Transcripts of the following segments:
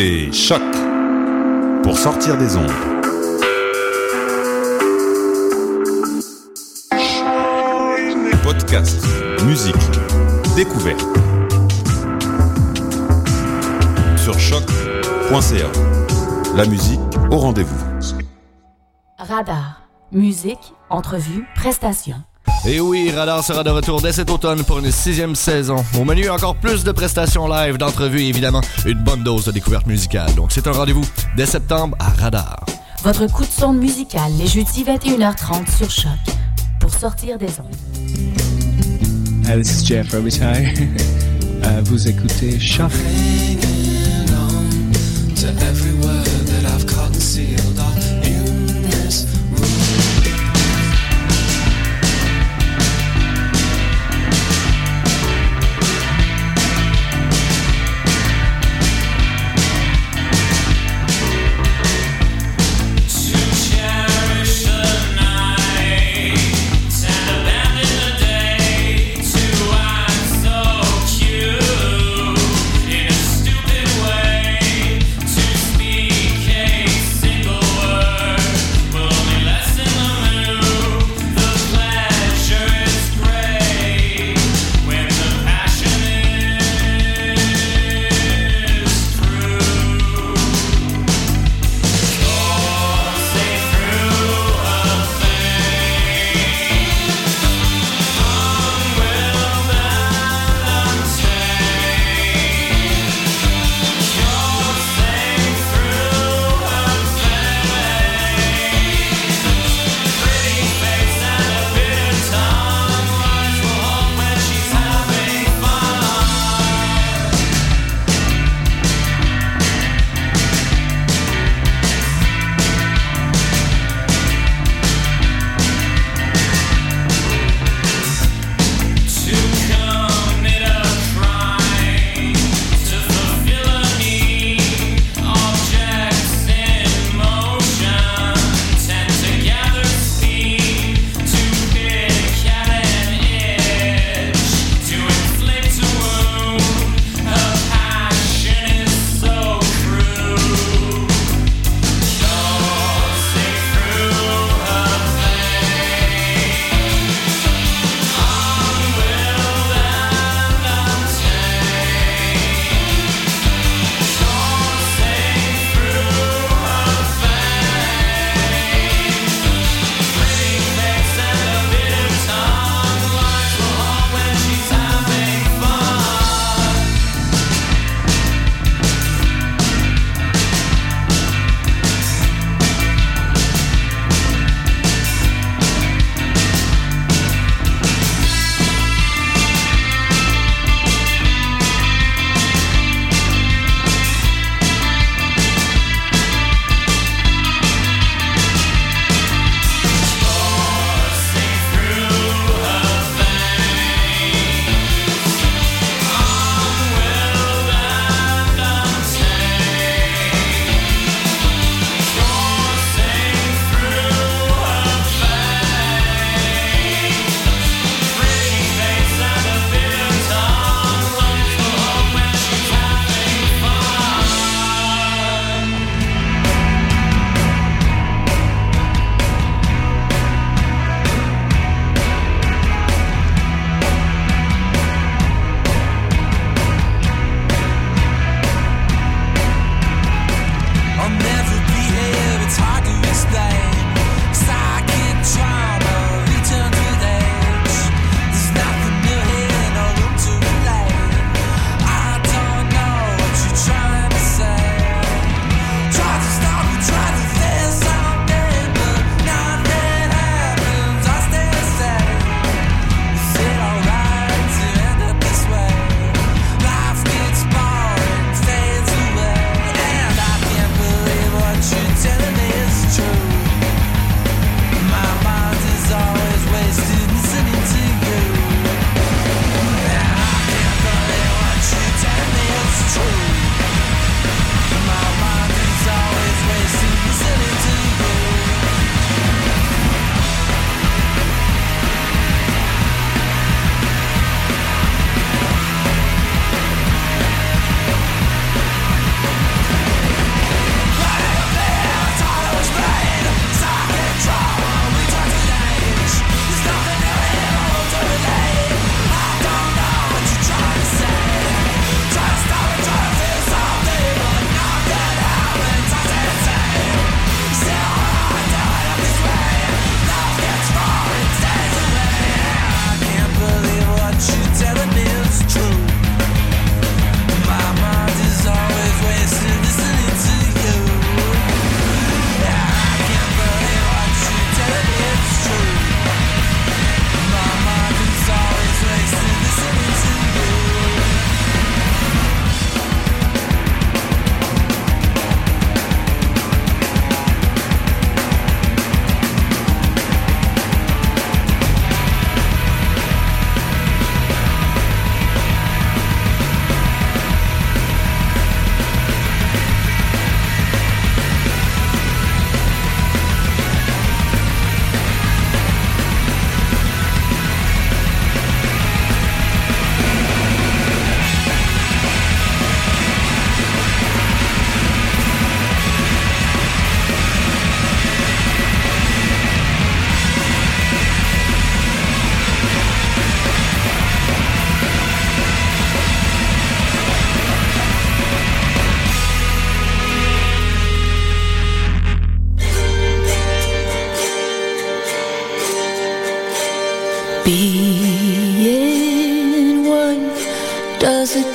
écoutez Choc pour sortir des ondes. Podcast, musique, découverte. Sur choc.ca. La musique au rendez-vous. Radar, musique, entrevue, prestations. Et oui, Radar sera de retour dès cet automne pour une sixième saison. Au menu, encore plus de prestations live, d'entrevues et évidemment une bonne dose de découverte musicale. Donc c'est un rendez-vous dès septembre à Radar. Votre coup de sonde musical les jeudis 21h30 sur Choc pour sortir des ondes. Hey, this is Jeff Robitaille. uh, vous écoutez Choc.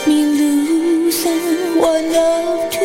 That you find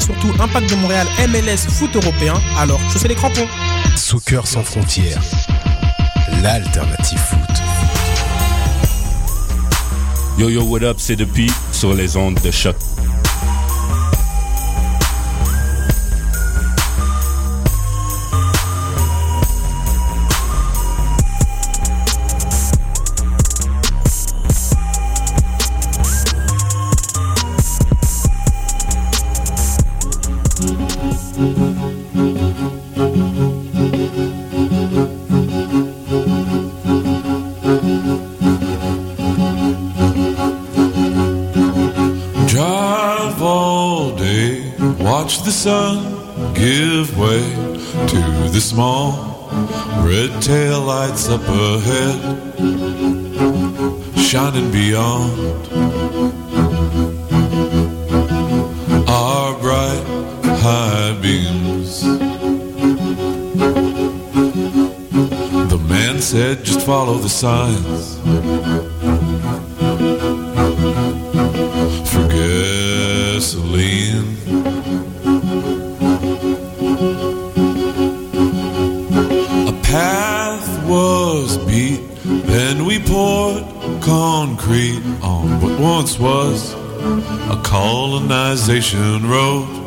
Surtout impact de Montréal, MLS, foot européen. Alors, je fais les crampons. Soccer sans frontières, l'alternative foot. Yo yo, what up, c'est depuis sur les ondes de choc. Small red tail lights up ahead, shining beyond our bright high beams. The man said, just follow the signs. Colonization road,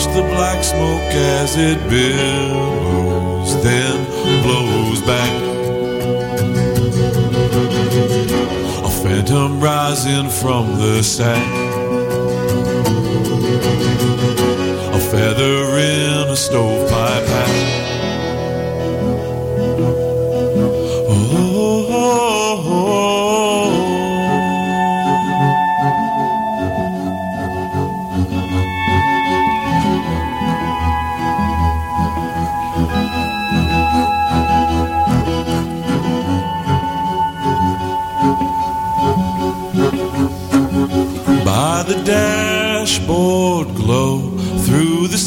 the black smoke as it billows, then blows back. A phantom rising from the sack. A feather in a stovepipe hat.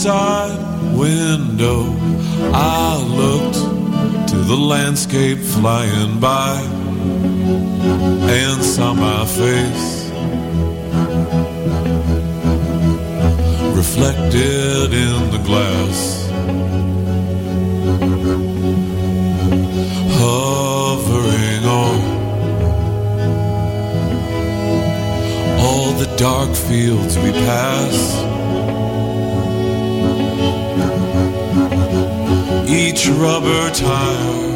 Side window, I looked to the landscape flying by and saw my face reflected in the glass. Hovering on all the dark fields we pass. Each rubber tire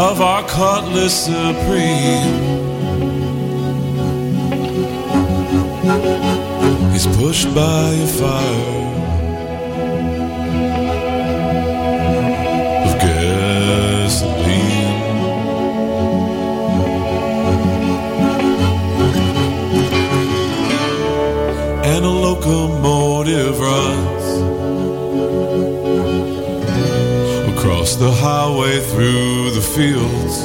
of our Cutlass Supreme. Is pushed by a fire the highway through the fields.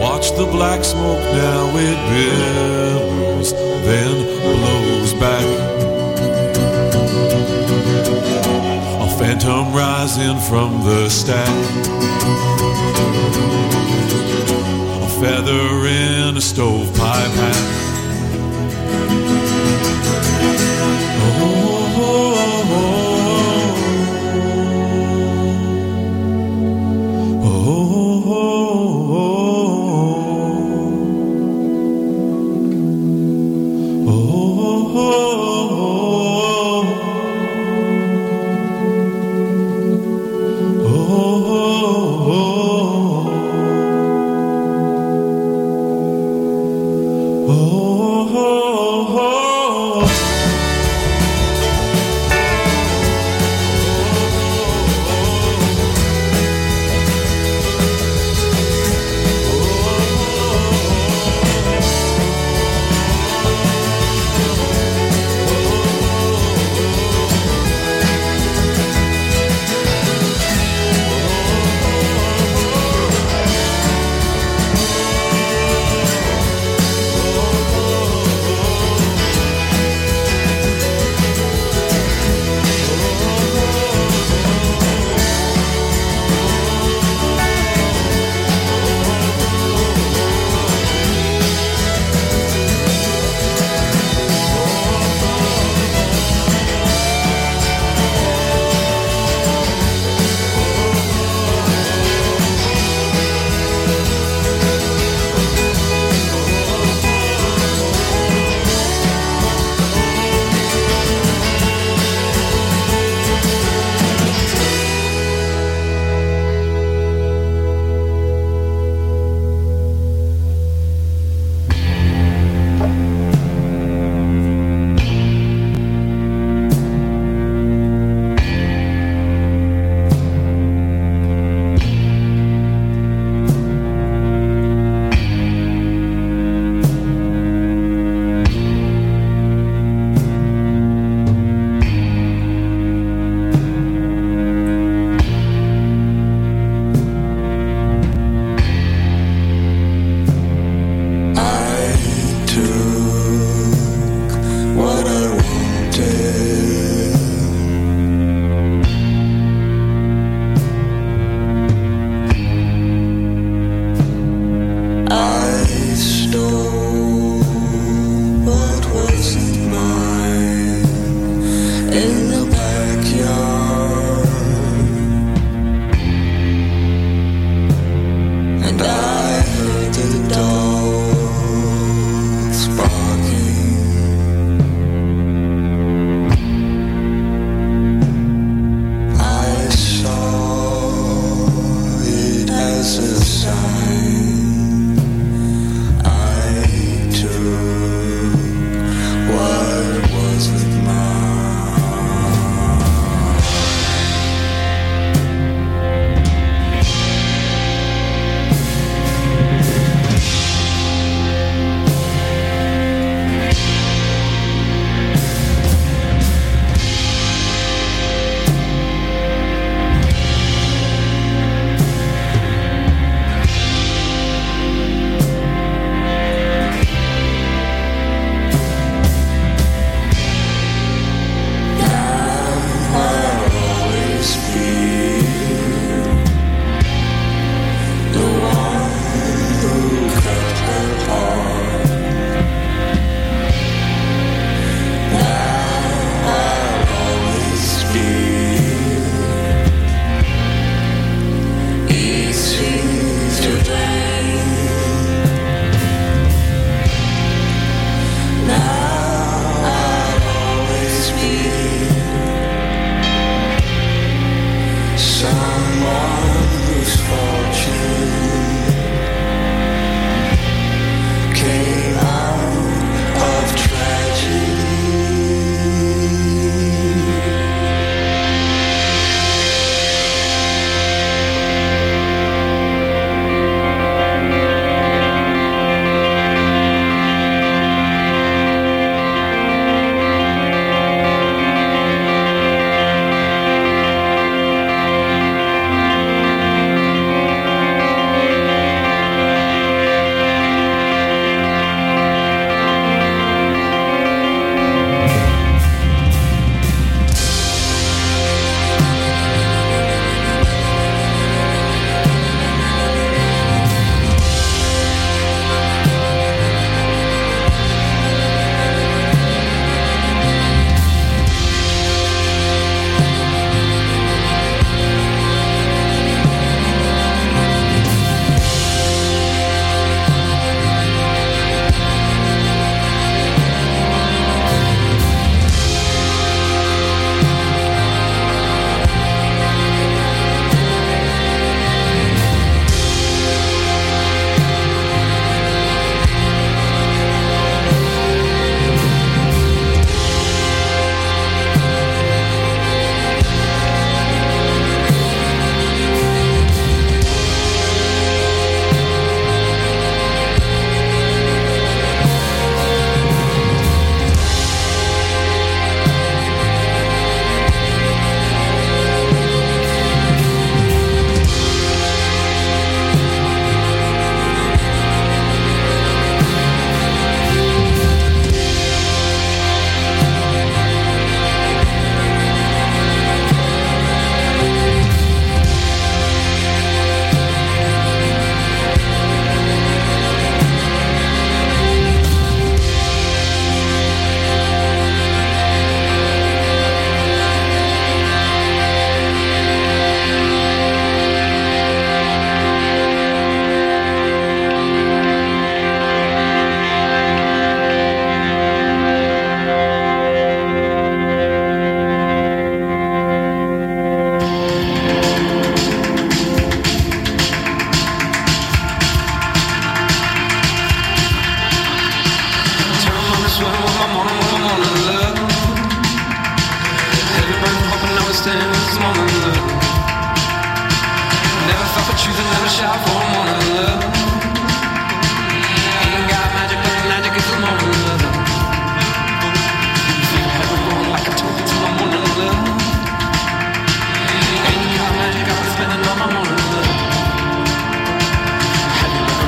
Watch the black smoke now, it billows, then blows back. A phantom rising from the stack. A feather in a stovepipe hat. Oh